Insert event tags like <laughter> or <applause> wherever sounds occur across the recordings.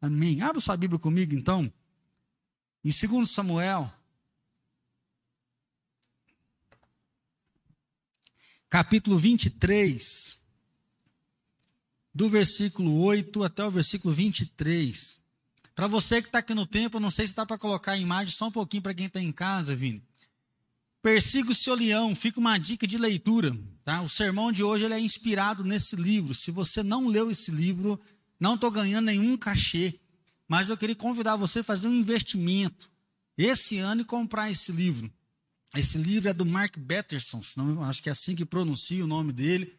Amém. Abra sua Bíblia comigo, então. Em 2 Samuel, capítulo 23, do versículo 8 até o versículo 23. Para você que está aqui no templo, não sei se dá para colocar a imagem só um pouquinho para quem está em casa, Vini. Persiga o seu leão, fica uma dica de leitura. Tá? O sermão de hoje ele é inspirado nesse livro. Se você não leu esse livro, não estou ganhando nenhum cachê, mas eu queria convidar você a fazer um investimento esse ano e comprar esse livro. Esse livro é do Mark Batterson, acho que é assim que pronuncia o nome dele.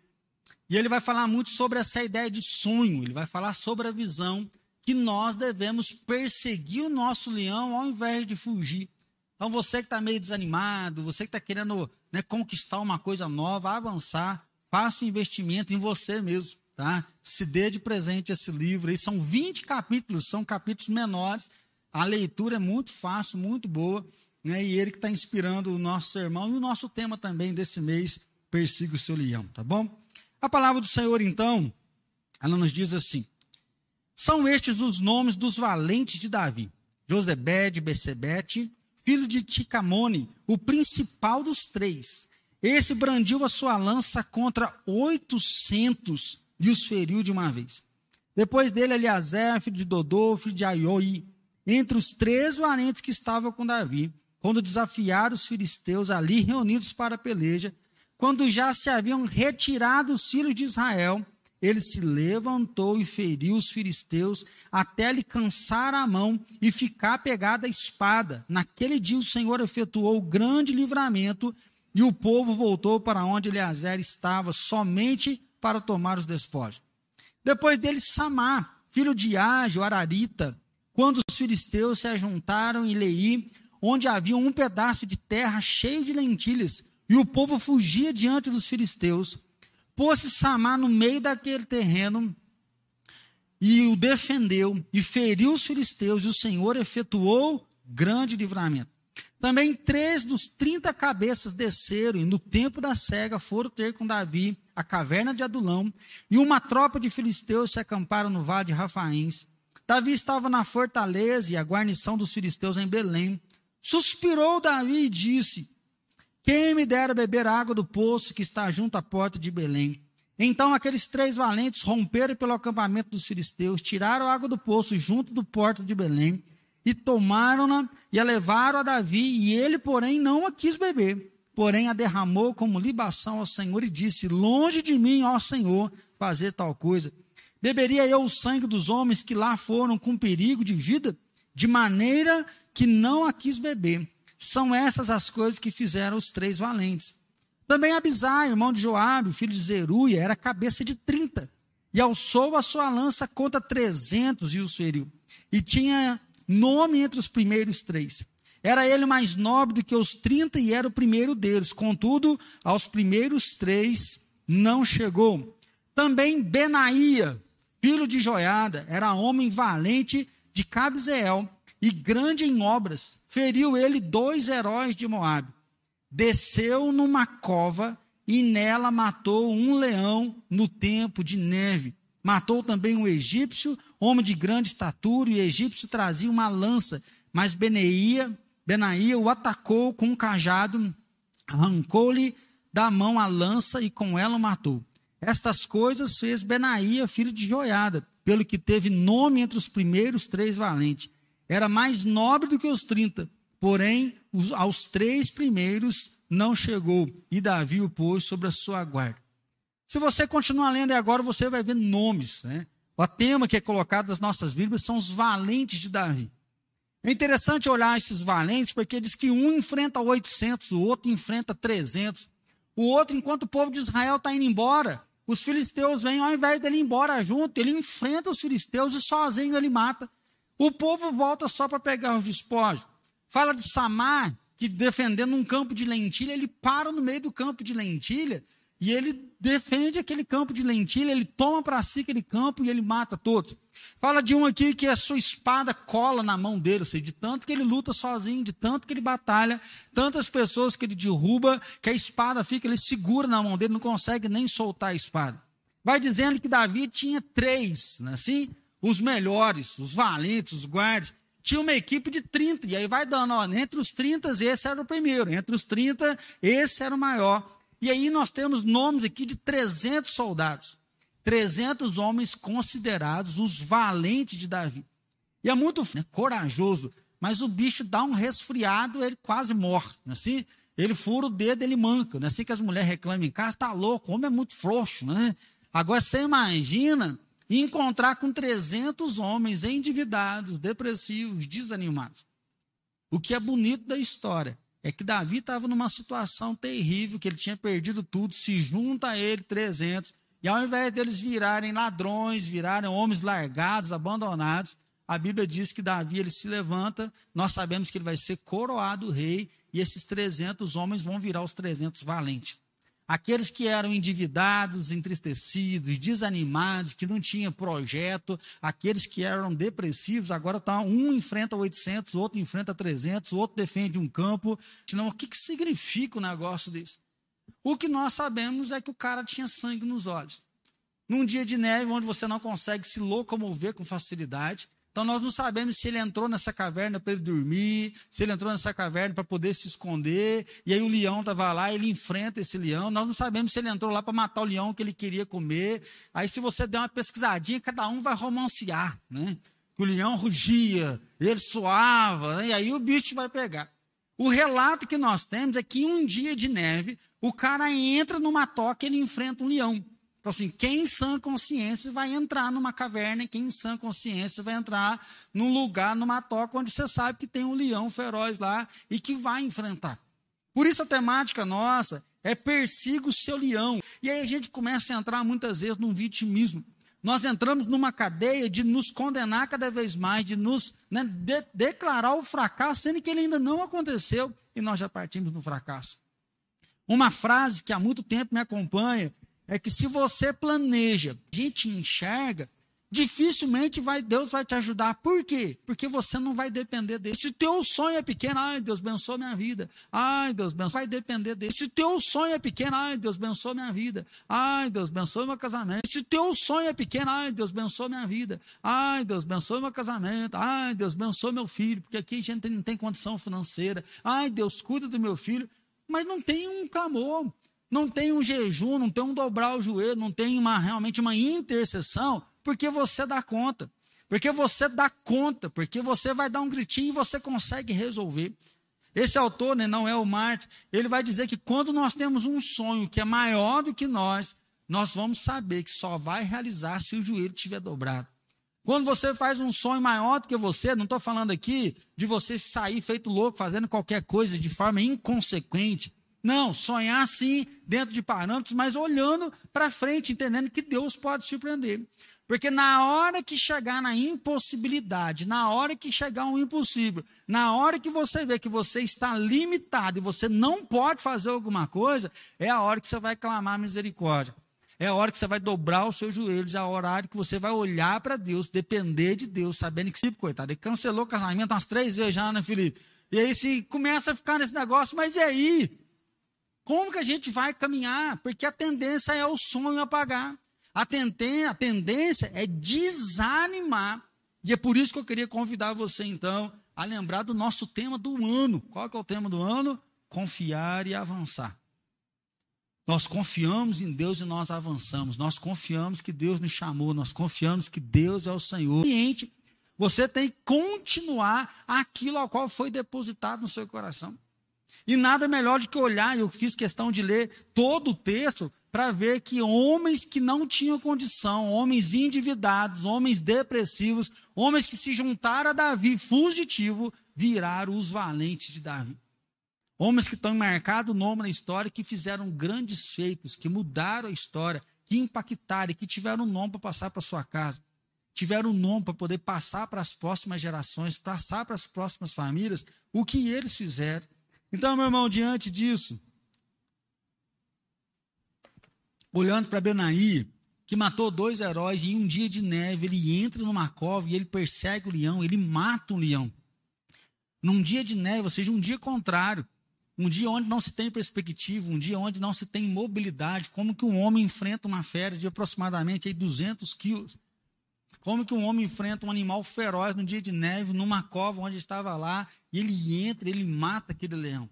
E ele vai falar muito sobre essa ideia de sonho, ele vai falar sobre a visão que nós devemos perseguir o nosso leão ao invés de fugir. Então, você que está meio desanimado, você que está querendo né, conquistar uma coisa nova, avançar, faça um investimento em você mesmo. Tá? Se dê de presente esse livro. Aí são 20 capítulos, são capítulos menores. A leitura é muito fácil, muito boa. Né? E ele que está inspirando o nosso sermão e o nosso tema também desse mês, Persiga o seu leão, tá bom? A palavra do Senhor, então, ela nos diz assim: São estes os nomes dos valentes de Davi: Josebede, Becebete, filho de Ticamone, o principal dos três. Esse brandiu a sua lança contra oitocentos e os feriu de uma vez. Depois dele, Eliasé, filho de Dodô, filho de Aioi, entre os três valentes que estavam com Davi, quando desafiaram os filisteus ali reunidos para a peleja, quando já se haviam retirado os filhos de Israel, ele se levantou e feriu os filisteus até lhe cansar a mão e ficar pegada a espada. Naquele dia o Senhor efetuou grande livramento e o povo voltou para onde Eleazar estava somente para tomar os despojos. Depois dele, Samar, filho de Ágio, Ararita, quando os filisteus se ajuntaram em Leí, onde havia um pedaço de terra cheio de lentilhas, e o povo fugia diante dos filisteus, pôs-se Samar no meio daquele terreno e o defendeu e feriu os filisteus, e o Senhor efetuou grande livramento. Também três dos trinta cabeças desceram e no tempo da cega foram ter com Davi a caverna de Adulão, e uma tropa de filisteus se acamparam no vale de Rafaíns. Davi estava na fortaleza e a guarnição dos filisteus em Belém. Suspirou Davi e disse: Quem me dera beber água do poço que está junto à porta de Belém? Então aqueles três valentes romperam pelo acampamento dos filisteus, tiraram a água do poço junto do porto de Belém e tomaram-na e a levaram a Davi, e ele, porém, não a quis beber porém a derramou como libação ao Senhor e disse: Longe de mim, ó Senhor, fazer tal coisa. Beberia eu o sangue dos homens que lá foram com perigo de vida, de maneira que não a quis beber. São essas as coisas que fizeram os três valentes. Também Abisai, irmão de Joabe, filho de Zeruia, era cabeça de trinta, e alçou a sua lança contra trezentos e os feriu. E tinha nome entre os primeiros três. Era ele mais nobre do que os trinta e era o primeiro deles. Contudo, aos primeiros três não chegou. Também Benaía, filho de Joiada, era homem valente de Cabzeel e grande em obras. Feriu ele dois heróis de Moabe. Desceu numa cova e nela matou um leão no tempo de neve. Matou também um egípcio, homem de grande estatura, e o egípcio trazia uma lança, mas Benaía Benaía o atacou com um cajado, arrancou-lhe da mão a lança e com ela o matou. Estas coisas fez Benaía, filho de Joiada, pelo que teve nome entre os primeiros três valentes. Era mais nobre do que os trinta, porém os, aos três primeiros não chegou, e Davi o pôs sobre a sua guarda. Se você continuar lendo agora, você vai ver nomes. Né? O tema que é colocado nas nossas Bíblias são os valentes de Davi. É interessante olhar esses valentes, porque diz que um enfrenta 800, o outro enfrenta 300. O outro, enquanto o povo de Israel está indo embora, os filisteus vêm, ao invés dele ir embora junto, ele enfrenta os filisteus e sozinho ele mata. O povo volta só para pegar os despojos. Fala de Samar, que defendendo um campo de lentilha, ele para no meio do campo de lentilha e ele defende aquele campo de lentilha, ele toma para si aquele campo e ele mata todos. Fala de um aqui que a sua espada cola na mão dele, ou seja, de tanto que ele luta sozinho, de tanto que ele batalha, tantas pessoas que ele derruba, que a espada fica, ele segura na mão dele, não consegue nem soltar a espada. Vai dizendo que Davi tinha três, né, assim? os melhores, os valentes, os guardas. Tinha uma equipe de 30, e aí vai dando, ó, entre os 30, esse era o primeiro, entre os 30, esse era o maior. E aí nós temos nomes aqui de 300 soldados, 300 homens considerados os valentes de Davi. E é muito né, corajoso, mas o bicho dá um resfriado, ele quase morre, é assim? Ele fura o dedo, ele manca, não é assim que as mulheres reclamam em casa, tá louco, o homem é muito frouxo, né? Agora você imagina encontrar com 300 homens endividados, depressivos, desanimados. O que é bonito da história é que Davi estava numa situação terrível, que ele tinha perdido tudo, se junta a ele 300, e ao invés deles virarem ladrões, virarem homens largados, abandonados, a Bíblia diz que Davi ele se levanta, nós sabemos que ele vai ser coroado rei, e esses 300 homens vão virar os 300 valentes. Aqueles que eram endividados, entristecidos, desanimados, que não tinham projeto, aqueles que eram depressivos, agora tá um enfrenta 800, outro enfrenta 300, outro defende um campo. Senão, o que, que significa o negócio desse? O que nós sabemos é que o cara tinha sangue nos olhos. Num dia de neve, onde você não consegue se locomover com facilidade, então nós não sabemos se ele entrou nessa caverna para ele dormir, se ele entrou nessa caverna para poder se esconder, e aí o leão estava lá, ele enfrenta esse leão. Nós não sabemos se ele entrou lá para matar o leão que ele queria comer. Aí se você der uma pesquisadinha, cada um vai romancear, né? Que o leão rugia, ele suava, né? e aí o bicho vai pegar. O relato que nós temos é que um dia de neve, o cara entra numa toca e ele enfrenta um leão. Então, assim, quem em sã consciência vai entrar numa caverna, quem em sã consciência vai entrar num lugar, numa toca, onde você sabe que tem um leão feroz lá e que vai enfrentar. Por isso a temática nossa é persiga o seu leão. E aí a gente começa a entrar muitas vezes num vitimismo. Nós entramos numa cadeia de nos condenar cada vez mais, de nos né, de, declarar o fracasso, sendo que ele ainda não aconteceu e nós já partimos no fracasso. Uma frase que há muito tempo me acompanha é que se você planeja, a gente enxerga, dificilmente vai, Deus vai te ajudar. Por quê? Porque você não vai depender dele. Se teu sonho é pequeno, ai, Deus abençoe minha vida. Ai, Deus vai depender dele. Se teu sonho é pequeno, ai, Deus abençoe minha vida. Ai, Deus abençoe meu casamento. Se teu sonho é pequeno, ai, Deus abençoe minha vida. Ai, Deus abençoe meu casamento. Ai, Deus abençoe meu filho, porque aqui a gente não tem condição financeira. Ai, Deus cuida do meu filho. Mas não tem um clamor não tem um jejum, não tem um dobrar o joelho, não tem uma, realmente uma intercessão, porque você dá conta. Porque você dá conta, porque você vai dar um gritinho e você consegue resolver. Esse autor, né, não é o Marte, ele vai dizer que quando nós temos um sonho que é maior do que nós, nós vamos saber que só vai realizar se o joelho estiver dobrado. Quando você faz um sonho maior do que você, não estou falando aqui de você sair feito louco, fazendo qualquer coisa de forma inconsequente. Não, sonhar sim, dentro de parâmetros, mas olhando para frente, entendendo que Deus pode surpreender. Porque na hora que chegar na impossibilidade, na hora que chegar um impossível, na hora que você vê que você está limitado e você não pode fazer alguma coisa, é a hora que você vai clamar misericórdia. É a hora que você vai dobrar os seus joelhos, é a hora que você vai olhar para Deus, depender de Deus, sabendo que, coitado, ele cancelou o casamento umas três vezes já, né, Felipe? E aí se começa a ficar nesse negócio, mas e aí? Como que a gente vai caminhar? Porque a tendência é o sonho apagar. A, tendência, a tendência é desanimar. E é por isso que eu queria convidar você, então, a lembrar do nosso tema do ano. Qual que é o tema do ano? Confiar e avançar. Nós confiamos em Deus e nós avançamos. Nós confiamos que Deus nos chamou. Nós confiamos que Deus é o Senhor. Você tem que continuar aquilo ao qual foi depositado no seu coração. E nada melhor do que olhar, eu fiz questão de ler todo o texto para ver que homens que não tinham condição, homens endividados, homens depressivos, homens que se juntaram a Davi fugitivo, viraram os valentes de Davi. Homens que estão marcados o nome na história, que fizeram grandes feitos, que mudaram a história, que impactaram, que tiveram nome para passar para sua casa, tiveram nome para poder passar para as próximas gerações, passar para as próximas famílias, o que eles fizeram. Então, meu irmão, diante disso, olhando para Benaí, que matou dois heróis, em um dia de neve ele entra numa cova e ele persegue o leão, ele mata um leão. Num dia de neve, ou seja, um dia contrário, um dia onde não se tem perspectiva, um dia onde não se tem mobilidade, como que um homem enfrenta uma fera de aproximadamente aí 200 quilos. Como que um homem enfrenta um animal feroz no dia de neve, numa cova onde estava lá, e ele entra, ele mata aquele leão.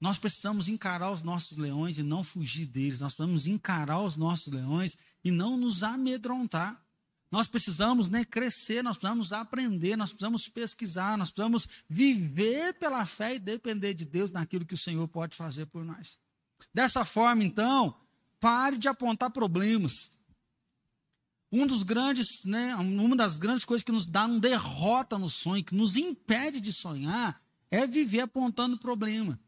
Nós precisamos encarar os nossos leões e não fugir deles. Nós precisamos encarar os nossos leões e não nos amedrontar. Nós precisamos né, crescer, nós precisamos aprender, nós precisamos pesquisar, nós precisamos viver pela fé e depender de Deus naquilo que o Senhor pode fazer por nós. Dessa forma, então, pare de apontar problemas. Um dos grandes, né, uma das grandes coisas que nos dá uma derrota no sonho, que nos impede de sonhar, é viver apontando problema.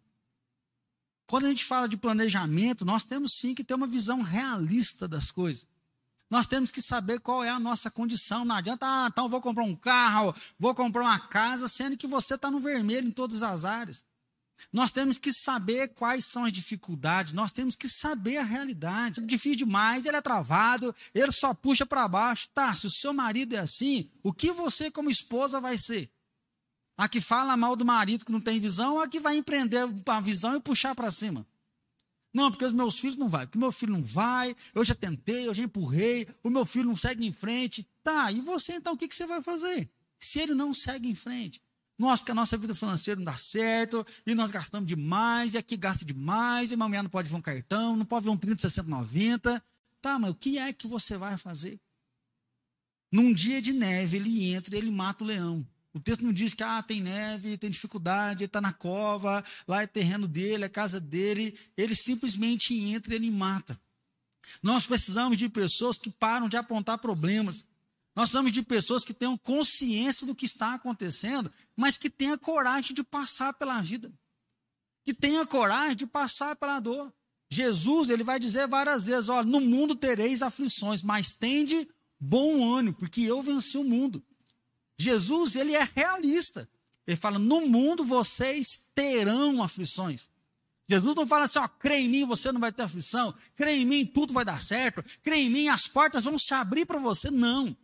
Quando a gente fala de planejamento, nós temos sim que ter uma visão realista das coisas. Nós temos que saber qual é a nossa condição. Não adianta, ah, então vou comprar um carro, vou comprar uma casa, sendo que você está no vermelho em todas as áreas. Nós temos que saber quais são as dificuldades, nós temos que saber a realidade. É difícil demais, ele é travado, ele só puxa para baixo. Tá, se o seu marido é assim, o que você, como esposa, vai ser? A que fala mal do marido que não tem visão, ou a que vai empreender a visão e puxar para cima? Não, porque os meus filhos não vai, porque meu filho não vai, eu já tentei, eu já empurrei, o meu filho não segue em frente. Tá, e você então o que, que você vai fazer? Se ele não segue em frente. Nós, porque a nossa vida financeira não dá certo, e nós gastamos demais, e aqui gasta demais, e amanhã não pode ver um cartão, não pode ver um 30, 60, 90. Tá, mas o que é que você vai fazer? Num dia de neve, ele entra e ele mata o leão. O texto não diz que ah, tem neve, tem dificuldade, ele está na cova, lá é terreno dele, é casa dele. Ele simplesmente entra e ele mata. Nós precisamos de pessoas que param de apontar problemas. Nós precisamos de pessoas que tenham consciência do que está acontecendo, mas que tenham coragem de passar pela vida. Que tenha coragem de passar pela dor. Jesus, ele vai dizer várias vezes: olha, no mundo tereis aflições, mas tende bom ânimo, porque eu venci o mundo. Jesus, ele é realista. Ele fala: no mundo vocês terão aflições. Jesus não fala assim, ó, crê em mim, você não vai ter aflição, crê em mim, tudo vai dar certo, crê em mim, as portas vão se abrir para você. Não.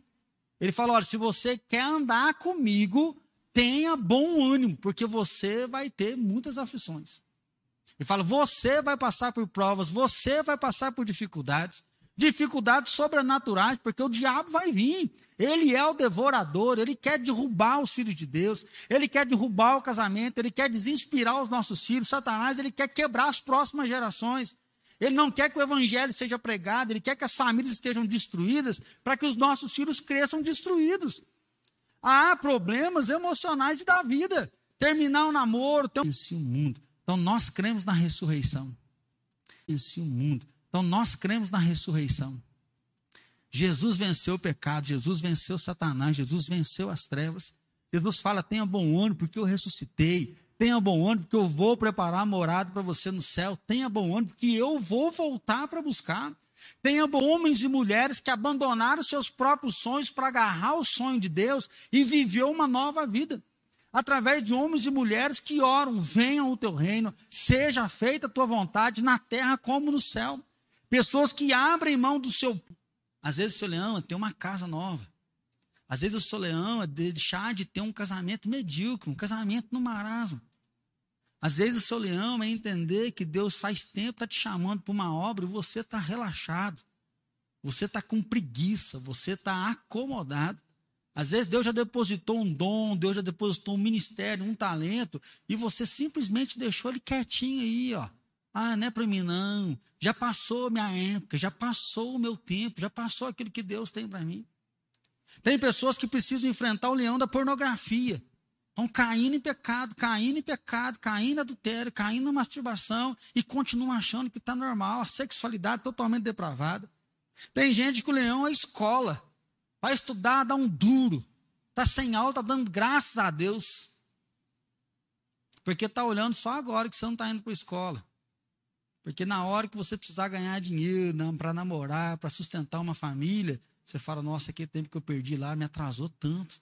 Ele fala: olha, se você quer andar comigo, tenha bom ânimo, porque você vai ter muitas aflições. Ele fala: você vai passar por provas, você vai passar por dificuldades dificuldades sobrenaturais, porque o diabo vai vir. Ele é o devorador, ele quer derrubar os filhos de Deus, ele quer derrubar o casamento, ele quer desinspirar os nossos filhos. Satanás, ele quer quebrar as próximas gerações. Ele não quer que o evangelho seja pregado, ele quer que as famílias estejam destruídas para que os nossos filhos cresçam destruídos. Há problemas emocionais da vida. Terminar o um namoro, ter... o mundo. Então nós cremos na ressurreição. Venci o mundo. Então nós cremos na ressurreição. Jesus venceu o pecado, Jesus venceu Satanás, Jesus venceu as trevas. Jesus fala: tenha bom ânimo, porque eu ressuscitei. Tenha bom ânimo, porque eu vou preparar morada para você no céu. Tenha bom ânimo, porque eu vou voltar para buscar. Tenha bom homens e mulheres que abandonaram seus próprios sonhos para agarrar o sonho de Deus e viver uma nova vida. Através de homens e mulheres que oram: venha o teu reino, seja feita a tua vontade na terra como no céu. Pessoas que abrem mão do seu. Às vezes seu leão ter uma casa nova. Às vezes o seu leão é deixar de ter um casamento medíocre, um casamento no marasmo. Às vezes o seu leão é entender que Deus faz tempo está te chamando para uma obra e você está relaxado. Você está com preguiça, você está acomodado. Às vezes Deus já depositou um dom, Deus já depositou um ministério, um talento, e você simplesmente deixou ele quietinho aí, ó. Ah, não é para mim, não. Já passou minha época, já passou o meu tempo, já passou aquilo que Deus tem para mim. Tem pessoas que precisam enfrentar o leão da pornografia. Estão caindo em pecado, caindo em pecado, caindo em adultério, caindo na masturbação e continuam achando que está normal, a sexualidade totalmente depravada. Tem gente que o leão é escola. Vai estudar, dá um duro. Está sem aula, está dando graças a Deus. Porque está olhando só agora que você não está indo para a escola. Porque na hora que você precisar ganhar dinheiro para namorar, para sustentar uma família, você fala: nossa, aquele tempo que eu perdi lá me atrasou tanto.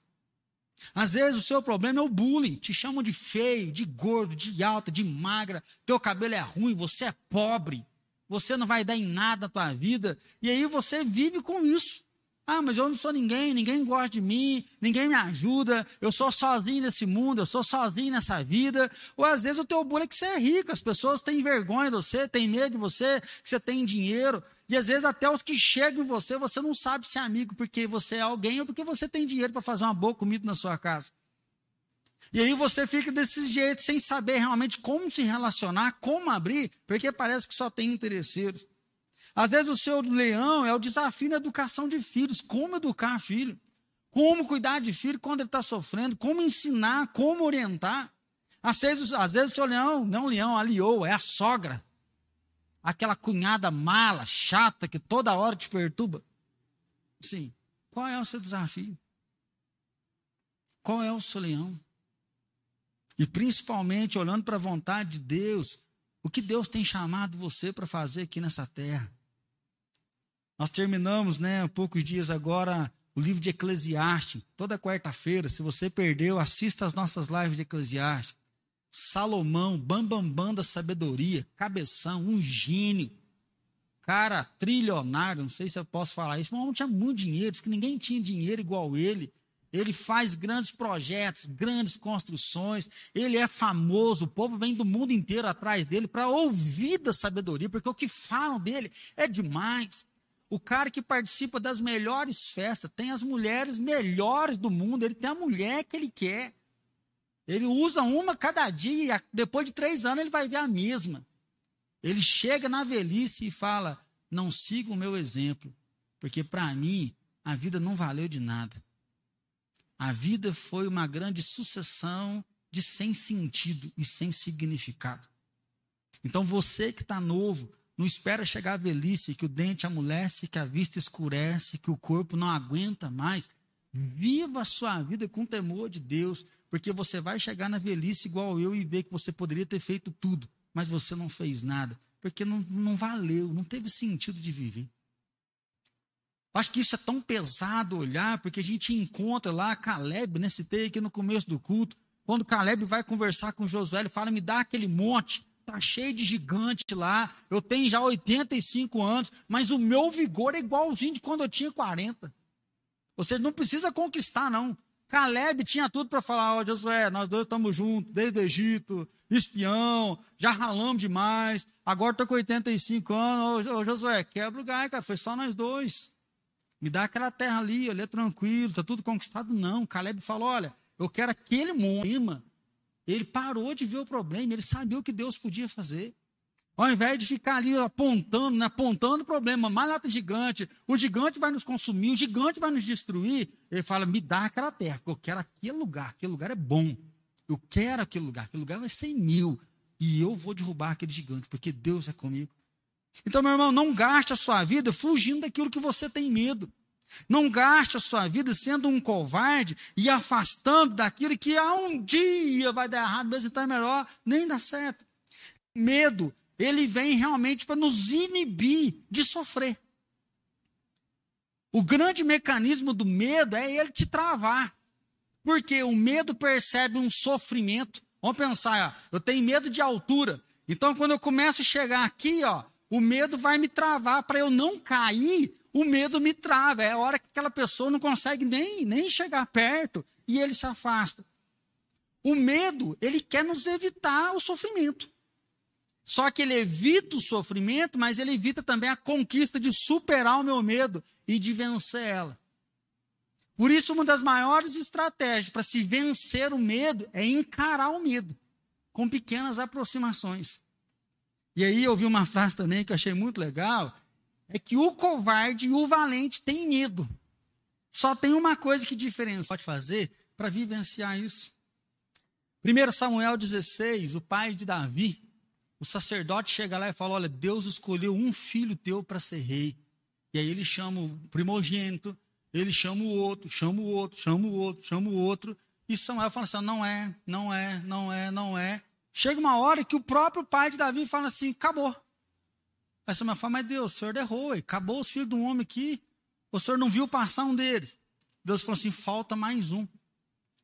Às vezes o seu problema é o bullying. Te chamam de feio, de gordo, de alta, de magra. Teu cabelo é ruim, você é pobre. Você não vai dar em nada na tua vida. E aí você vive com isso. Ah, mas eu não sou ninguém, ninguém gosta de mim, ninguém me ajuda, eu sou sozinho nesse mundo, eu sou sozinho nessa vida. Ou às vezes o teu bullying é que você é rico, as pessoas têm vergonha de você, têm medo de você, que você tem dinheiro. E às vezes até os que chegam em você, você não sabe se é amigo porque você é alguém ou porque você tem dinheiro para fazer uma boa comida na sua casa. E aí você fica desse jeito, sem saber realmente como se relacionar, como abrir, porque parece que só tem interesseiros. Às vezes o seu leão é o desafio na educação de filhos, como educar filho, como cuidar de filho quando ele está sofrendo, como ensinar, como orientar. Às vezes, às vezes o seu leão, não leão, a leoa, é a sogra. Aquela cunhada mala, chata, que toda hora te perturba. Sim, qual é o seu desafio? Qual é o seu leão? E principalmente olhando para a vontade de Deus, o que Deus tem chamado você para fazer aqui nessa terra. Nós terminamos, né, há poucos dias agora, o livro de Eclesiastes. Toda quarta-feira, se você perdeu, assista as nossas lives de Eclesiastes. Salomão, bambambam bam, bam da sabedoria, cabeção, um gênio, cara trilionário, não sei se eu posso falar isso, mas o homem tinha muito dinheiro, diz que ninguém tinha dinheiro igual ele. Ele faz grandes projetos, grandes construções, ele é famoso, o povo vem do mundo inteiro atrás dele para ouvir da sabedoria, porque o que falam dele é demais. O cara que participa das melhores festas, tem as mulheres melhores do mundo, ele tem a mulher que ele quer. Ele usa uma cada dia, e depois de três anos ele vai ver a mesma. Ele chega na velhice e fala: Não siga o meu exemplo, porque para mim a vida não valeu de nada. A vida foi uma grande sucessão de sem sentido e sem significado. Então você que está novo, não espera chegar a velhice, que o dente amolece, que a vista escurece, que o corpo não aguenta mais. Viva a sua vida com temor de Deus, porque você vai chegar na velhice igual eu e ver que você poderia ter feito tudo, mas você não fez nada, porque não, não valeu, não teve sentido de viver. Acho que isso é tão pesado olhar, porque a gente encontra lá Caleb, né? Citei aqui no começo do culto. Quando Caleb vai conversar com Josué, ele fala: me dá aquele monte, tá cheio de gigante lá. Eu tenho já 85 anos, mas o meu vigor é igualzinho de quando eu tinha 40. Você não precisa conquistar, não. Caleb tinha tudo para falar: Ó, oh, Josué, nós dois estamos juntos, desde o Egito, espião, já ralamos demais. Agora estou com 85 anos. Ô, oh, Josué, quebra o gai, cara, foi só nós dois. Me dá aquela terra ali, ali é tranquilo, está tudo conquistado. Não, Caleb falou: olha, eu quero aquele monte. Ele parou de ver o problema, ele sabia o que Deus podia fazer. Ao invés de ficar ali apontando, né, apontando o problema, mais lata gigante, o gigante vai nos consumir, o gigante vai nos destruir. Ele fala: me dá aquela terra, eu quero aquele lugar, aquele lugar é bom. Eu quero aquele lugar, aquele lugar vai ser mil. E eu vou derrubar aquele gigante, porque Deus é comigo. Então, meu irmão, não gaste a sua vida fugindo daquilo que você tem medo. Não gaste a sua vida sendo um covarde e afastando daquilo que a um dia vai dar errado, mas então é melhor nem dar certo. Medo, ele vem realmente para nos inibir de sofrer. O grande mecanismo do medo é ele te travar. Porque o medo percebe um sofrimento. Vamos pensar, ó, eu tenho medo de altura. Então, quando eu começo a chegar aqui, ó, o medo vai me travar para eu não cair. O medo me trava. É a hora que aquela pessoa não consegue nem, nem chegar perto e ele se afasta. O medo, ele quer nos evitar o sofrimento. Só que ele evita o sofrimento, mas ele evita também a conquista de superar o meu medo e de vencer ela. Por isso, uma das maiores estratégias para se vencer o medo é encarar o medo com pequenas aproximações. E aí eu vi uma frase também que eu achei muito legal, é que o covarde e o valente têm medo. Só tem uma coisa que diferença pode fazer para vivenciar isso. 1 Samuel 16, o pai de Davi, o sacerdote chega lá e fala: Olha, Deus escolheu um filho teu para ser rei. E aí ele chama o primogênito, ele chama o outro, chama o outro, chama o outro, chama o outro. E Samuel fala assim: Não é, não é, não é, não é. Chega uma hora que o próprio pai de Davi fala assim: acabou. Aí Samuel fala, mas Deus, o senhor errou, acabou os filhos de um homem aqui. O senhor não viu passar um deles. Deus falou assim: falta mais um.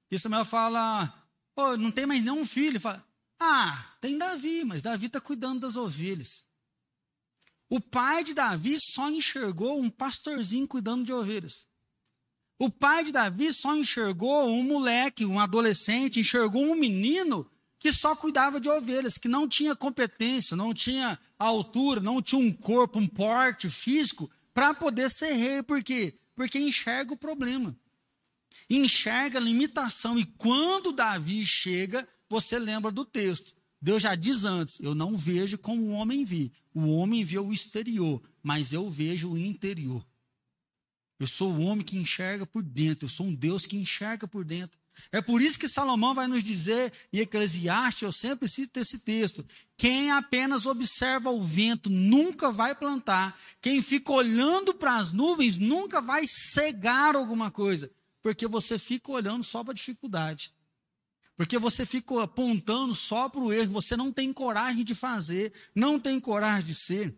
E Samuel fala: oh, não tem mais nenhum filho. Ele fala: ah, tem Davi, mas Davi está cuidando das ovelhas. O pai de Davi só enxergou um pastorzinho cuidando de ovelhas. O pai de Davi só enxergou um moleque, um adolescente, enxergou um menino que só cuidava de ovelhas, que não tinha competência, não tinha altura, não tinha um corpo, um porte físico para poder ser rei. Por quê? Porque enxerga o problema. Enxerga a limitação. E quando Davi chega, você lembra do texto. Deus já diz antes: Eu não vejo como o homem vê. O homem vê o exterior, mas eu vejo o interior. Eu sou o homem que enxerga por dentro. Eu sou um Deus que enxerga por dentro. É por isso que Salomão vai nos dizer, em Eclesiastes, eu sempre cito esse texto: quem apenas observa o vento nunca vai plantar, quem fica olhando para as nuvens nunca vai cegar alguma coisa, porque você fica olhando só para a dificuldade. Porque você fica apontando só para o erro, você não tem coragem de fazer, não tem coragem de ser.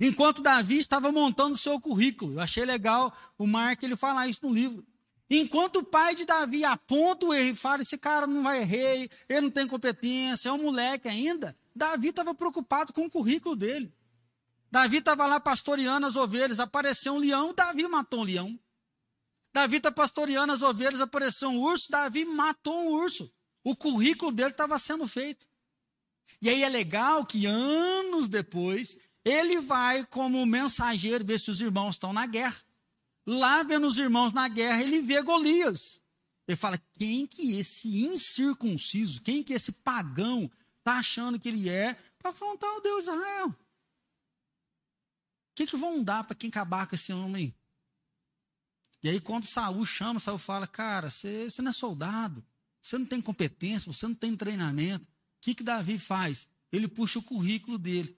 Enquanto Davi estava montando seu currículo, eu achei legal o Mark ele falar isso no livro. Enquanto o pai de Davi aponta o erro e fala: esse cara não vai rei, ele não tem competência, é um moleque ainda. Davi estava preocupado com o currículo dele. Davi estava lá pastoreando as ovelhas, apareceu um leão, Davi matou um leão. Davi está pastoreando as ovelhas, apareceu um urso, Davi matou um urso. O currículo dele estava sendo feito. E aí é legal que anos depois, ele vai como mensageiro ver se os irmãos estão na guerra. Lá vendo os irmãos na guerra, ele vê Golias. Ele fala: quem que esse incircunciso, quem que esse pagão está achando que ele é para afrontar o Deus de Israel? O que, que vão dar para quem acabar com esse homem? E aí, quando Saul chama, Saul fala: Cara, você, não é soldado, você não tem competência, você não tem treinamento. O que, que Davi faz? Ele puxa o currículo dele.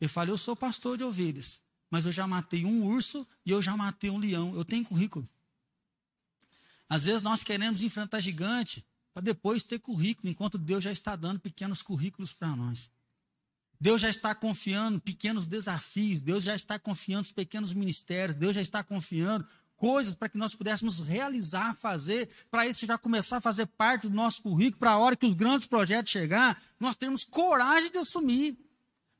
Ele fala: Eu sou pastor de ovelhas mas eu já matei um urso e eu já matei um leão. Eu tenho currículo. Às vezes nós queremos enfrentar gigante para depois ter currículo, enquanto Deus já está dando pequenos currículos para nós. Deus já está confiando pequenos desafios, Deus já está confiando os pequenos ministérios, Deus já está confiando coisas para que nós pudéssemos realizar, fazer, para isso já começar a fazer parte do nosso currículo, para a hora que os grandes projetos chegar, nós temos coragem de assumir.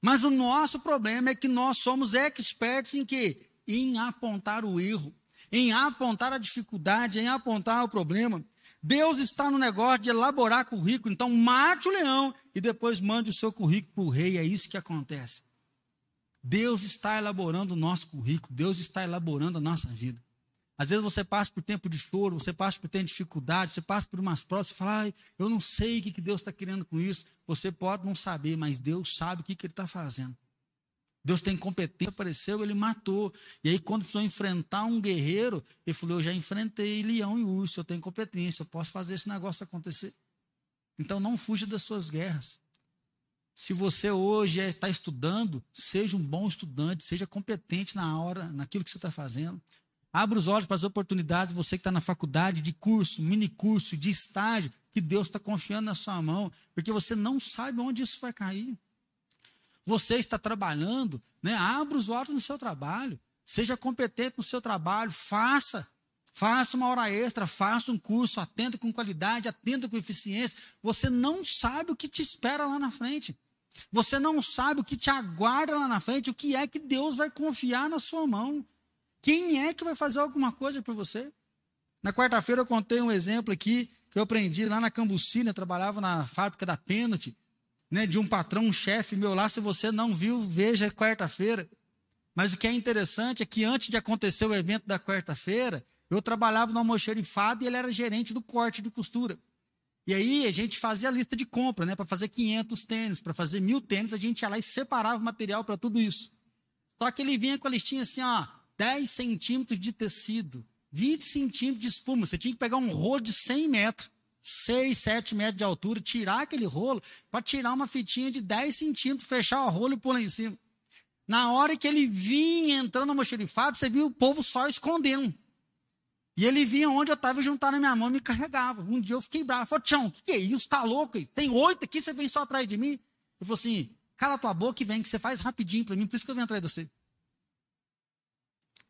Mas o nosso problema é que nós somos experts em quê? Em apontar o erro, em apontar a dificuldade, em apontar o problema. Deus está no negócio de elaborar currículo, então mate o leão e depois mande o seu currículo para o rei, é isso que acontece. Deus está elaborando o nosso currículo, Deus está elaborando a nossa vida. Às vezes você passa por tempo de choro, você passa por tempo de dificuldade, você passa por umas provas, você fala, eu não sei o que Deus está querendo com isso. Você pode não saber, mas Deus sabe o que, que Ele está fazendo. Deus tem competência, apareceu, ele matou. E aí, quando precisou enfrentar um guerreiro, ele falou: Eu já enfrentei leão e urso, eu tenho competência, eu posso fazer esse negócio acontecer. Então, não fuja das suas guerras. Se você hoje está estudando, seja um bom estudante, seja competente na hora, naquilo que você está fazendo. Abra os olhos para as oportunidades, você que está na faculdade, de curso, mini curso, de estágio, que Deus está confiando na sua mão, porque você não sabe onde isso vai cair. Você está trabalhando, né? abra os olhos no seu trabalho, seja competente no seu trabalho, faça. Faça uma hora extra, faça um curso, atenda com qualidade, atenda com eficiência. Você não sabe o que te espera lá na frente. Você não sabe o que te aguarda lá na frente, o que é que Deus vai confiar na sua mão. Quem é que vai fazer alguma coisa por você? Na quarta-feira eu contei um exemplo aqui que eu aprendi lá na Cambucina, trabalhava na fábrica da Pênalti, né, de um patrão, um chefe meu lá. Se você não viu, veja quarta-feira. Mas o que é interessante é que antes de acontecer o evento da quarta-feira, eu trabalhava no almoxerifado e ele era gerente do corte de costura. E aí a gente fazia a lista de compra, né? Para fazer 500 tênis, para fazer mil tênis, a gente ia lá e separava o material para tudo isso. Só que ele vinha com a listinha assim, ó, 10 centímetros de tecido, 20 centímetros de espuma. Você tinha que pegar um rolo de 100 metros, 6, 7 metros de altura, tirar aquele rolo para tirar uma fitinha de 10 centímetros, fechar o rolo e lá em cima. Na hora que ele vinha entrando no mochilifado, você viu o povo só escondendo. E ele vinha onde eu estava juntar na minha mão e me carregava. Um dia eu fiquei bravo. Falei, Tião, o que, que é isso? Está louco? Tem oito aqui, você vem só atrás de mim? Ele falou assim: cala tua boca e vem, que você faz rapidinho para mim, por isso que eu venho atrás de você.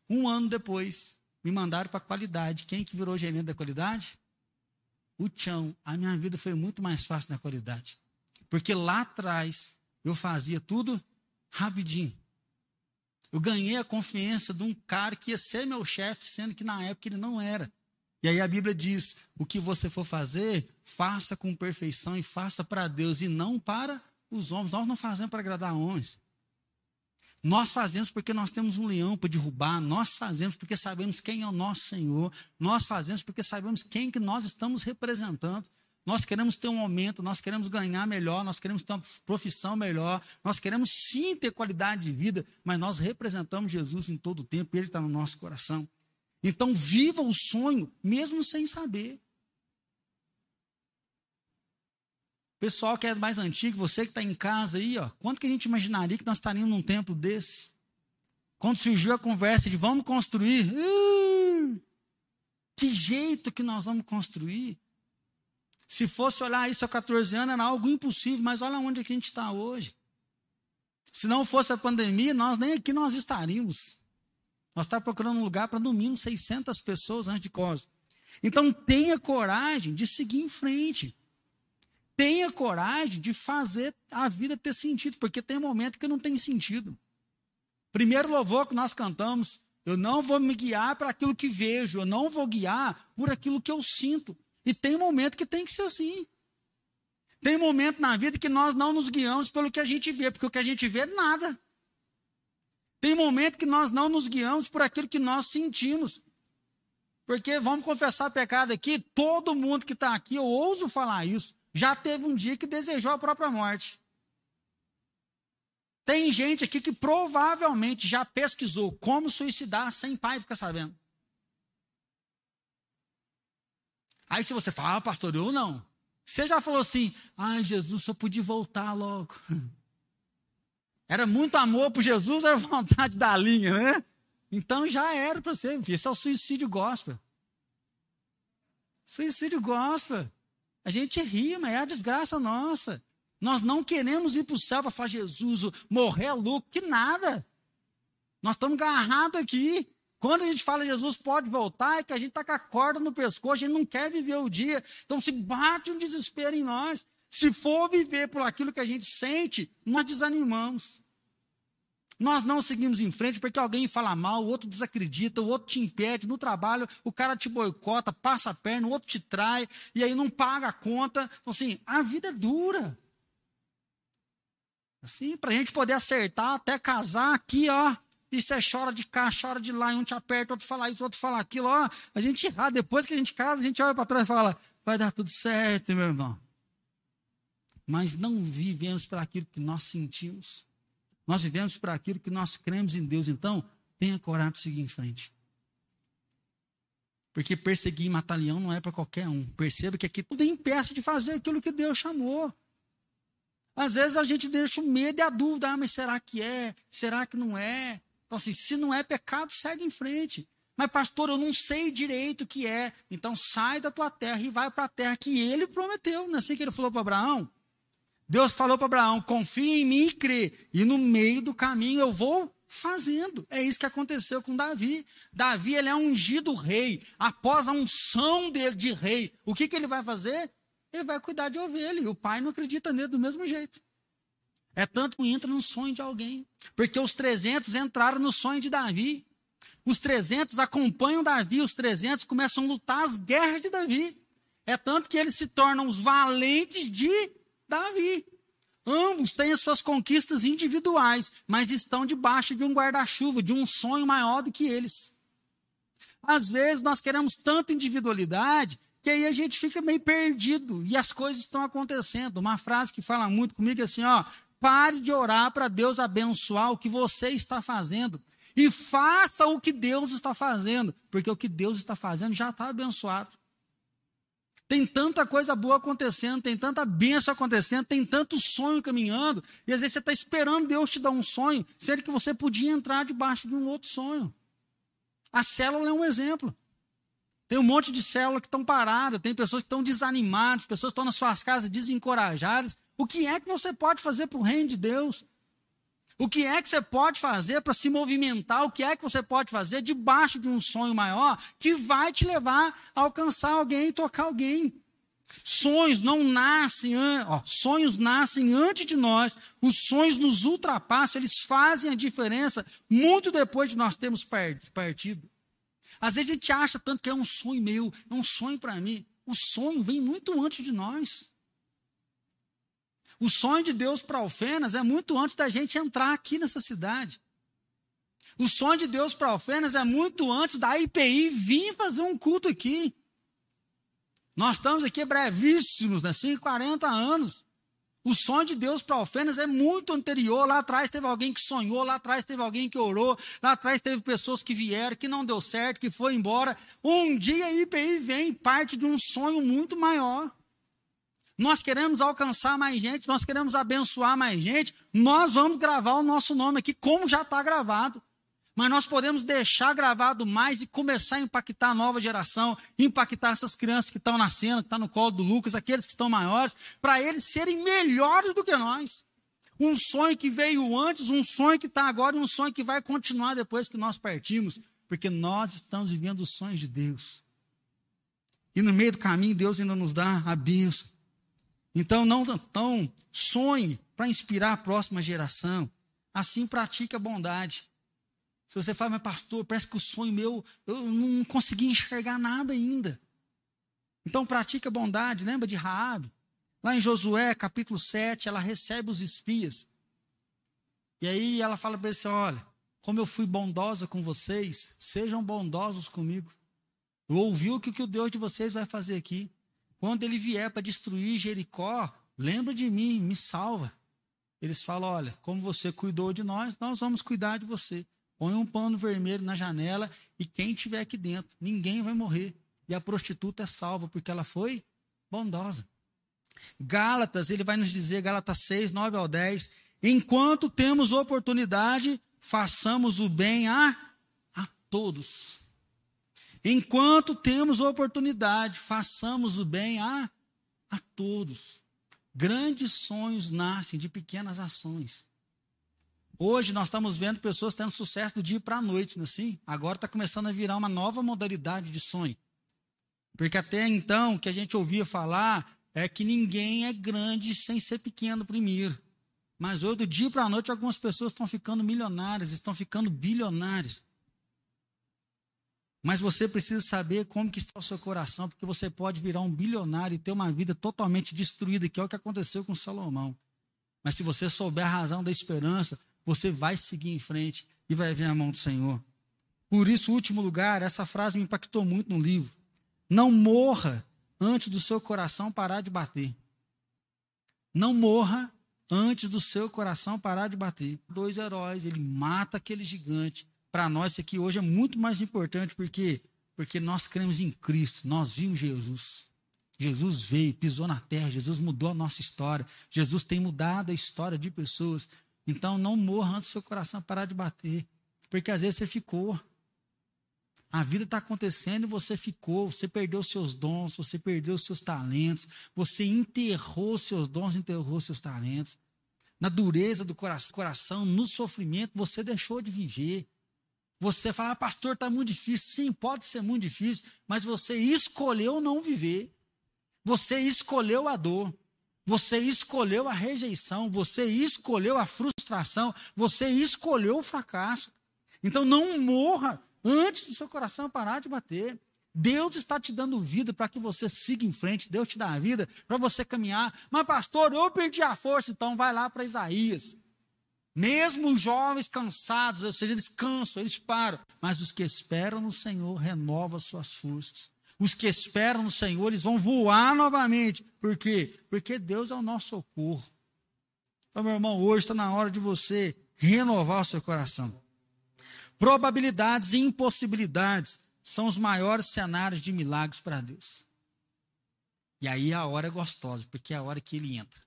Um ano depois, me mandaram para a qualidade. Quem que virou gerente da qualidade? O Tchão. A minha vida foi muito mais fácil na qualidade. Porque lá atrás eu fazia tudo rapidinho. Eu ganhei a confiança de um cara que ia ser meu chefe, sendo que na época ele não era. E aí a Bíblia diz: o que você for fazer, faça com perfeição e faça para Deus e não para os homens. Nós não fazemos para agradar homens. Nós fazemos porque nós temos um leão para derrubar, nós fazemos porque sabemos quem é o nosso Senhor, nós fazemos porque sabemos quem que nós estamos representando. Nós queremos ter um aumento, nós queremos ganhar melhor, nós queremos ter uma profissão melhor, nós queremos sim ter qualidade de vida, mas nós representamos Jesus em todo o tempo, ele está no nosso coração. Então, viva o sonho, mesmo sem saber. Pessoal que é mais antigo, você que está em casa aí, ó, quanto que a gente imaginaria que nós estaríamos num tempo desse? Quando surgiu a conversa de vamos construir, uh, que jeito que nós vamos construir? Se fosse olhar isso há 14 anos, era algo impossível, mas olha onde é que a gente está hoje. Se não fosse a pandemia, nós nem aqui nós estaríamos. Nós estamos procurando um lugar para no mínimo 600 pessoas antes de Cosmo. Então tenha coragem de seguir em frente tenha coragem de fazer a vida ter sentido, porque tem momento que não tem sentido. Primeiro louvor que nós cantamos, eu não vou me guiar para aquilo que vejo, eu não vou guiar por aquilo que eu sinto. E tem momento que tem que ser assim. Tem momento na vida que nós não nos guiamos pelo que a gente vê, porque o que a gente vê é nada. Tem momento que nós não nos guiamos por aquilo que nós sentimos. Porque, vamos confessar pecado aqui, todo mundo que está aqui, eu ouso falar isso, já teve um dia que desejou a própria morte. Tem gente aqui que provavelmente já pesquisou como suicidar sem pai ficar sabendo. Aí se você fala, ah, pastor, eu não. Você já falou assim, ai Jesus, só podia voltar logo. <laughs> Era muito amor por Jesus, era vontade da linha, né? Então já era para você. Esse é o suicídio gospel. Suicídio gospel. A gente ri, mas é a desgraça nossa. Nós não queremos ir para o céu para falar, Jesus, morrer é louco, que nada. Nós estamos agarrados aqui. Quando a gente fala Jesus pode voltar, é que a gente está com a corda no pescoço, a gente não quer viver o dia. Então se bate um desespero em nós. Se for viver por aquilo que a gente sente, nós desanimamos. Nós não seguimos em frente porque alguém fala mal, o outro desacredita, o outro te impede. No trabalho, o cara te boicota, passa a perna, o outro te trai, e aí não paga a conta. Então, assim, a vida é dura. Assim, para a gente poder acertar, até casar aqui, ó. E você chora de cá, chora de lá, e um te aperta, outro fala isso, outro fala aquilo, ó. A gente erra. Depois que a gente casa, a gente olha para trás e fala: vai dar tudo certo, meu irmão. Mas não vivemos para aquilo que nós sentimos. Nós vivemos para aquilo que nós cremos em Deus. Então, tenha coragem de seguir em frente. Porque perseguir e matar leão não é para qualquer um. Perceba que aqui tudo impeça de fazer aquilo que Deus chamou. Às vezes a gente deixa o medo e a dúvida, ah, mas será que é? Será que não é? Então, assim, se não é pecado, segue em frente. Mas, pastor, eu não sei direito o que é. Então, sai da tua terra e vai para a terra que ele prometeu. Não é assim que ele falou para Abraão? Deus falou para Abraão: confia em mim e crê. E no meio do caminho eu vou fazendo. É isso que aconteceu com Davi. Davi ele é ungido rei. Após a unção dele de rei, o que, que ele vai fazer? Ele vai cuidar de ovelha. E o pai não acredita nele do mesmo jeito. É tanto que entra no sonho de alguém. Porque os 300 entraram no sonho de Davi. Os 300 acompanham Davi. Os 300 começam a lutar as guerras de Davi. É tanto que eles se tornam os valentes de Davi. Ambos têm as suas conquistas individuais, mas estão debaixo de um guarda-chuva, de um sonho maior do que eles. Às vezes nós queremos tanta individualidade que aí a gente fica meio perdido e as coisas estão acontecendo. Uma frase que fala muito comigo é assim, ó, pare de orar para Deus abençoar o que você está fazendo e faça o que Deus está fazendo, porque o que Deus está fazendo já está abençoado. Tem tanta coisa boa acontecendo, tem tanta bênção acontecendo, tem tanto sonho caminhando, e às vezes você está esperando Deus te dar um sonho, sendo que você podia entrar debaixo de um outro sonho. A célula é um exemplo. Tem um monte de células que estão paradas, tem pessoas que estão desanimadas, pessoas que estão nas suas casas desencorajadas. O que é que você pode fazer para o reino de Deus? O que é que você pode fazer para se movimentar? O que é que você pode fazer debaixo de um sonho maior que vai te levar a alcançar alguém, tocar alguém? Sonhos não nascem, ó, sonhos nascem antes de nós, os sonhos nos ultrapassam, eles fazem a diferença muito depois de nós termos partido. Às vezes a gente acha tanto que é um sonho meu, é um sonho para mim. O sonho vem muito antes de nós. O sonho de Deus para Alfenas é muito antes da gente entrar aqui nessa cidade. O sonho de Deus para Alfenas é muito antes da IPI vir fazer um culto aqui. Nós estamos aqui brevíssimos, né? 40 anos. O sonho de Deus para Alfenas é muito anterior. Lá atrás teve alguém que sonhou, lá atrás teve alguém que orou, lá atrás teve pessoas que vieram, que não deu certo, que foi embora. Um dia a IPI vem parte de um sonho muito maior. Nós queremos alcançar mais gente, nós queremos abençoar mais gente. Nós vamos gravar o nosso nome aqui, como já está gravado mas nós podemos deixar gravado mais e começar a impactar a nova geração, impactar essas crianças que estão nascendo, que estão no colo do Lucas, aqueles que estão maiores, para eles serem melhores do que nós. Um sonho que veio antes, um sonho que está agora e um sonho que vai continuar depois que nós partimos, porque nós estamos vivendo os sonhos de Deus. E no meio do caminho, Deus ainda nos dá a bênção. Então, não tão sonhe para inspirar a próxima geração. Assim, pratique a bondade. Se você fala, mas pastor, parece que o sonho meu, eu não consegui enxergar nada ainda. Então pratica bondade, lembra de Raabe? Lá em Josué, capítulo 7, ela recebe os espias. E aí ela fala para eles assim, olha, como eu fui bondosa com vocês, sejam bondosos comigo. Eu ouvi o que o Deus de vocês vai fazer aqui. Quando ele vier para destruir Jericó, lembra de mim, me salva. Eles falam, olha, como você cuidou de nós, nós vamos cuidar de você. Põe um pano vermelho na janela e quem tiver aqui dentro, ninguém vai morrer. E a prostituta é salva porque ela foi bondosa. Gálatas, ele vai nos dizer, Gálatas 6, 9 ao 10, enquanto temos oportunidade, façamos o bem a, a todos. Enquanto temos oportunidade, façamos o bem a, a todos. Grandes sonhos nascem de pequenas ações. Hoje nós estamos vendo pessoas tendo sucesso do dia para a noite, não é assim? Agora está começando a virar uma nova modalidade de sonho. Porque até então, o que a gente ouvia falar é que ninguém é grande sem ser pequeno primeiro. Mas hoje, do dia para a noite, algumas pessoas estão ficando milionárias, estão ficando bilionárias. Mas você precisa saber como que está o seu coração, porque você pode virar um bilionário e ter uma vida totalmente destruída, que é o que aconteceu com Salomão. Mas se você souber a razão da esperança, você vai seguir em frente e vai ver a mão do Senhor. Por isso, último lugar, essa frase me impactou muito no livro. Não morra antes do seu coração parar de bater. Não morra antes do seu coração parar de bater. Dois heróis, ele mata aquele gigante. Para nós, isso aqui hoje é muito mais importante, porque porque nós cremos em Cristo, nós vimos Jesus. Jesus veio, pisou na terra, Jesus mudou a nossa história. Jesus tem mudado a história de pessoas. Então não morra antes do seu coração parar de bater. Porque às vezes você ficou. A vida está acontecendo e você ficou, você perdeu seus dons, você perdeu seus talentos, você enterrou seus dons, enterrou seus talentos. Na dureza do coração, no sofrimento, você deixou de viver. Você fala, ah, pastor, está muito difícil. Sim, pode ser muito difícil, mas você escolheu não viver. Você escolheu a dor. Você escolheu a rejeição, você escolheu a frustração, você escolheu o fracasso. Então não morra antes do seu coração parar de bater. Deus está te dando vida para que você siga em frente. Deus te dá a vida para você caminhar. Mas, pastor, eu perdi a força, então vai lá para Isaías. Mesmo os jovens cansados, ou seja, eles cansam, eles param. Mas os que esperam no Senhor renovam suas forças. Os que esperam no Senhor, eles vão voar novamente. Por quê? Porque Deus é o nosso socorro. Então, meu irmão, hoje está na hora de você renovar o seu coração. Probabilidades e impossibilidades são os maiores cenários de milagres para Deus. E aí a hora é gostosa, porque é a hora que ele entra.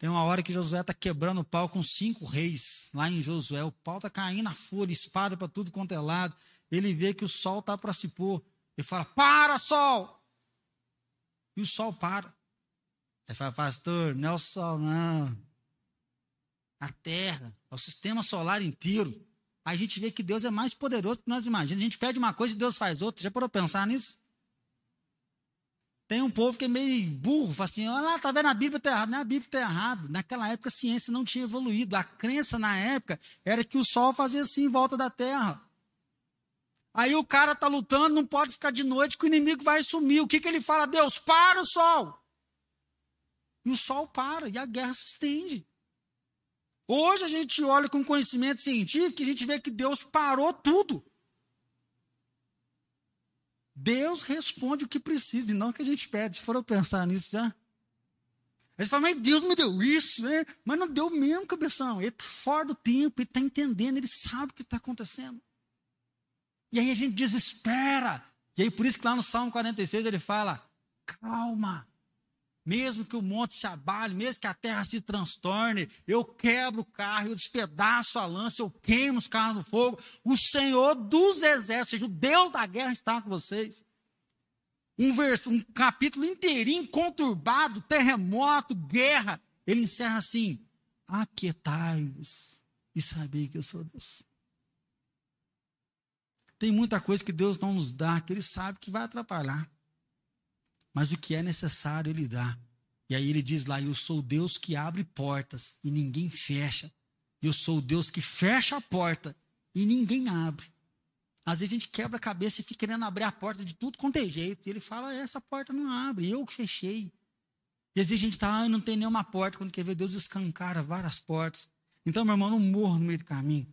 Tem uma hora que Josué está quebrando o pau com cinco reis, lá em Josué. O pau está caindo na folha, espada para tudo quanto é lado ele vê que o sol está para se pôr. Ele fala: Para, sol! E o sol para. Ele fala: Pastor, não é o sol, não. A terra, é o sistema solar inteiro. A gente vê que Deus é mais poderoso do que nós imaginamos. A gente pede uma coisa e Deus faz outra. Já parou pensar nisso? Tem um povo que é meio burro, fala assim: olha lá, tá vendo a Bíblia está errada. Não a Bíblia está errada. Naquela época a ciência não tinha evoluído. A crença na época era que o sol fazia assim em volta da terra. Aí o cara tá lutando, não pode ficar de noite que o inimigo vai sumir. O que, que ele fala? Deus, para o sol. E o sol para, e a guerra se estende. Hoje a gente olha com conhecimento científico e a gente vê que Deus parou tudo. Deus responde o que precisa e não o que a gente pede. Se for pensar nisso já. Ele fala, mas Deus me deu isso, né? Mas não deu mesmo, cabeção. Ele está fora do tempo, ele está entendendo, ele sabe o que está acontecendo. E aí a gente desespera. E aí por isso que lá no Salmo 46 ele fala: calma. Mesmo que o monte se abale, mesmo que a terra se transtorne, eu quebro o carro, eu despedaço a lança, eu queimo os carros no fogo. O Senhor dos exércitos, seja, o Deus da guerra está com vocês. Um, verso, um capítulo inteirinho conturbado, terremoto, guerra. Ele encerra assim: Aquietai-vos e sabei que eu sou Deus. Tem muita coisa que Deus não nos dá, que Ele sabe que vai atrapalhar. Mas o que é necessário, Ele dá. E aí ele diz lá: Eu sou Deus que abre portas e ninguém fecha. Eu sou Deus que fecha a porta e ninguém abre. Às vezes a gente quebra a cabeça e fica querendo abrir a porta de tudo quanto é jeito. E ele fala: Essa porta não abre, eu que fechei. E às vezes a gente está, ah, não tem nenhuma porta, quando quer ver Deus escancara várias portas. Então, meu irmão, não morra no meio do caminho.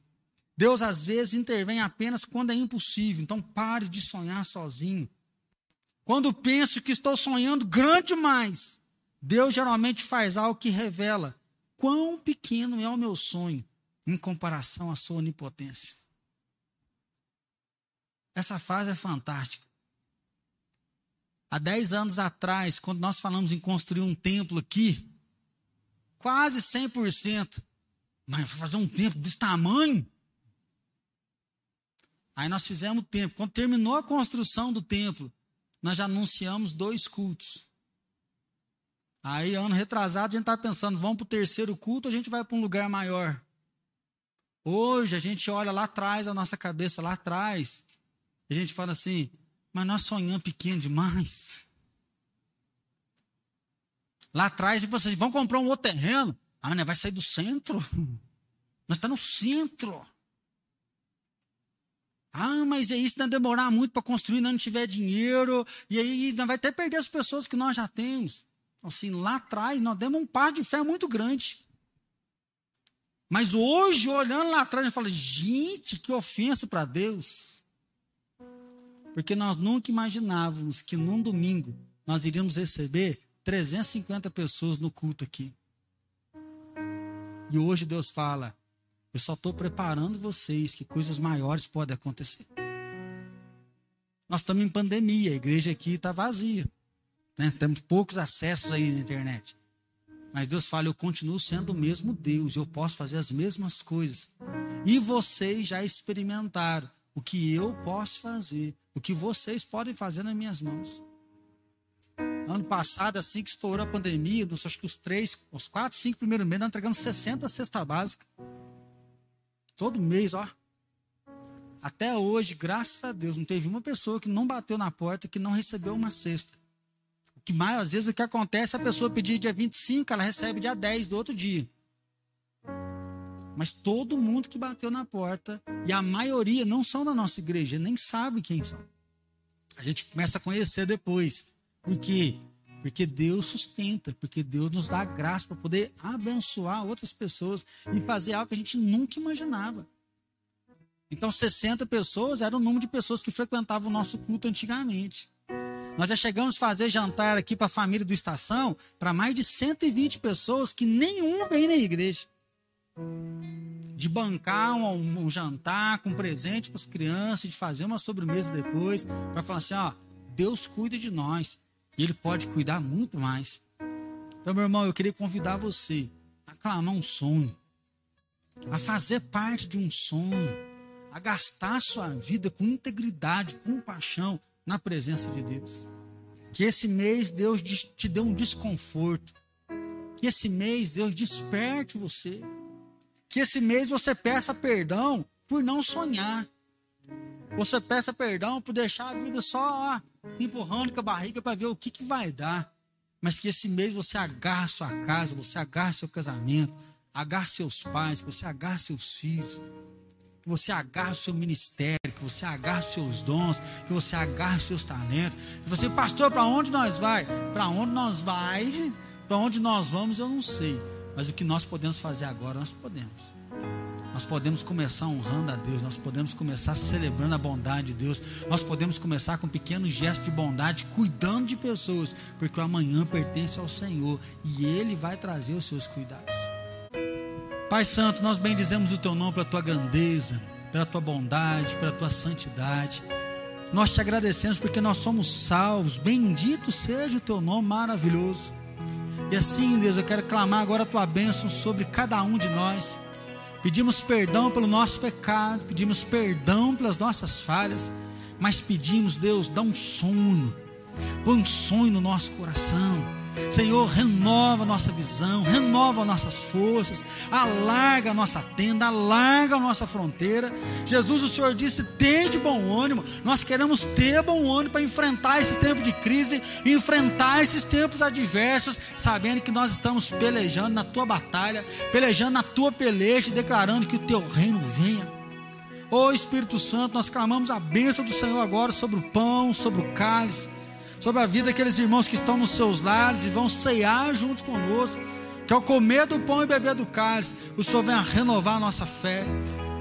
Deus às vezes intervém apenas quando é impossível. Então pare de sonhar sozinho. Quando penso que estou sonhando grande demais, Deus geralmente faz algo que revela quão pequeno é o meu sonho em comparação à sua onipotência. Essa frase é fantástica. Há dez anos atrás, quando nós falamos em construir um templo aqui, quase 100%, mas fazer um templo desse tamanho? Aí nós fizemos o templo. Quando terminou a construção do templo, nós já anunciamos dois cultos. Aí, ano retrasado, a gente está pensando, vamos para o terceiro culto, a gente vai para um lugar maior. Hoje, a gente olha lá atrás, a nossa cabeça lá atrás, e a gente fala assim, mas nós sonhamos pequeno demais. Lá atrás, vocês vão comprar um outro terreno. Ah, né, vai sair do centro. <laughs> Nós estamos no centro. Ah, mas é isso, não demorar muito para construir, não tiver dinheiro, e aí não vai até perder as pessoas que nós já temos. Então, assim, lá atrás nós demos um par de fé muito grande. Mas hoje, olhando lá atrás, eu falo, gente, que ofensa para Deus. Porque nós nunca imaginávamos que num domingo nós iríamos receber 350 pessoas no culto aqui. E hoje Deus fala: eu só estou preparando vocês que coisas maiores podem acontecer. Nós estamos em pandemia, a igreja aqui está vazia. Né? Temos poucos acessos aí na internet. Mas Deus fala: eu continuo sendo o mesmo Deus, eu posso fazer as mesmas coisas. E vocês já experimentaram o que eu posso fazer, o que vocês podem fazer nas minhas mãos. Ano passado, assim que estourou a pandemia, nos, acho que os três, os quatro, cinco primeiros meses, nós entregamos 60 cestas básicas. Todo mês, ó. Até hoje, graças a Deus, não teve uma pessoa que não bateu na porta que não recebeu uma cesta. O que mais, às vezes, o que acontece, a pessoa pedir dia 25, ela recebe dia 10 do outro dia. Mas todo mundo que bateu na porta, e a maioria não são da nossa igreja, nem sabe quem são. A gente começa a conhecer depois. Por quê? Porque Deus sustenta, porque Deus nos dá graça para poder abençoar outras pessoas e fazer algo que a gente nunca imaginava. Então, 60 pessoas era o número de pessoas que frequentavam o nosso culto antigamente. Nós já chegamos a fazer jantar aqui para a família do Estação para mais de 120 pessoas que nenhum vem na igreja. De bancar um, um jantar com presente para as crianças, de fazer uma sobremesa depois, para falar assim: ó, Deus cuida de nós. E Ele pode cuidar muito mais. Então, meu irmão, eu queria convidar você a clamar um sonho, a fazer parte de um sonho, a gastar sua vida com integridade, com paixão na presença de Deus. Que esse mês Deus te dê um desconforto. Que esse mês Deus desperte você. Que esse mês você peça perdão por não sonhar. Você peça perdão por deixar a vida só ó, empurrando com a barriga para ver o que, que vai dar. Mas que esse mês você agarre sua casa, você agarre seu casamento, agarre seus pais, você agarre seus filhos. que você agarre seu ministério, que você agarre seus dons, que você agarre seus talentos. E você, pastor, para onde nós vai? Para onde nós vai? Para onde nós vamos, eu não sei. Mas o que nós podemos fazer agora, nós podemos. Nós podemos começar honrando a Deus, nós podemos começar celebrando a bondade de Deus, nós podemos começar com pequenos gestos de bondade, cuidando de pessoas, porque o amanhã pertence ao Senhor e Ele vai trazer os seus cuidados. Pai Santo, nós bendizemos o Teu nome pela Tua grandeza, pela Tua bondade, pela Tua santidade. Nós te agradecemos porque nós somos salvos. Bendito seja o Teu nome maravilhoso. E assim, Deus, eu quero clamar agora a Tua bênção sobre cada um de nós. Pedimos perdão pelo nosso pecado, pedimos perdão pelas nossas falhas, mas pedimos, Deus, dá um sonho, põe um sonho no nosso coração Senhor, renova nossa visão, renova nossas forças, alarga a nossa tenda, alarga a nossa fronteira. Jesus, o Senhor disse: tenha de bom ânimo. Nós queremos ter bom ânimo para enfrentar esse tempo de crise, enfrentar esses tempos adversos, sabendo que nós estamos pelejando na tua batalha, pelejando na tua peleja, declarando que o teu reino venha. Ô oh, Espírito Santo, nós clamamos a bênção do Senhor agora sobre o pão, sobre o cálice sobre a vida daqueles irmãos que estão nos seus lares e vão ceiar junto conosco, que ao comer do pão e beber do cálice, o Senhor venha renovar a nossa fé,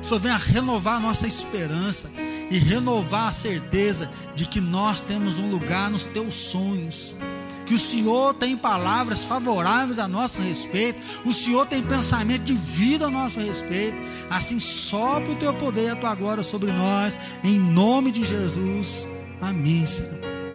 o Senhor venha renovar a nossa esperança e renovar a certeza de que nós temos um lugar nos teus sonhos. Que o Senhor tem palavras favoráveis a nosso respeito, o Senhor tem pensamento de vida a nosso respeito. Assim, sopra o teu poder e a tua glória sobre nós, em nome de Jesus. Amém, Senhor.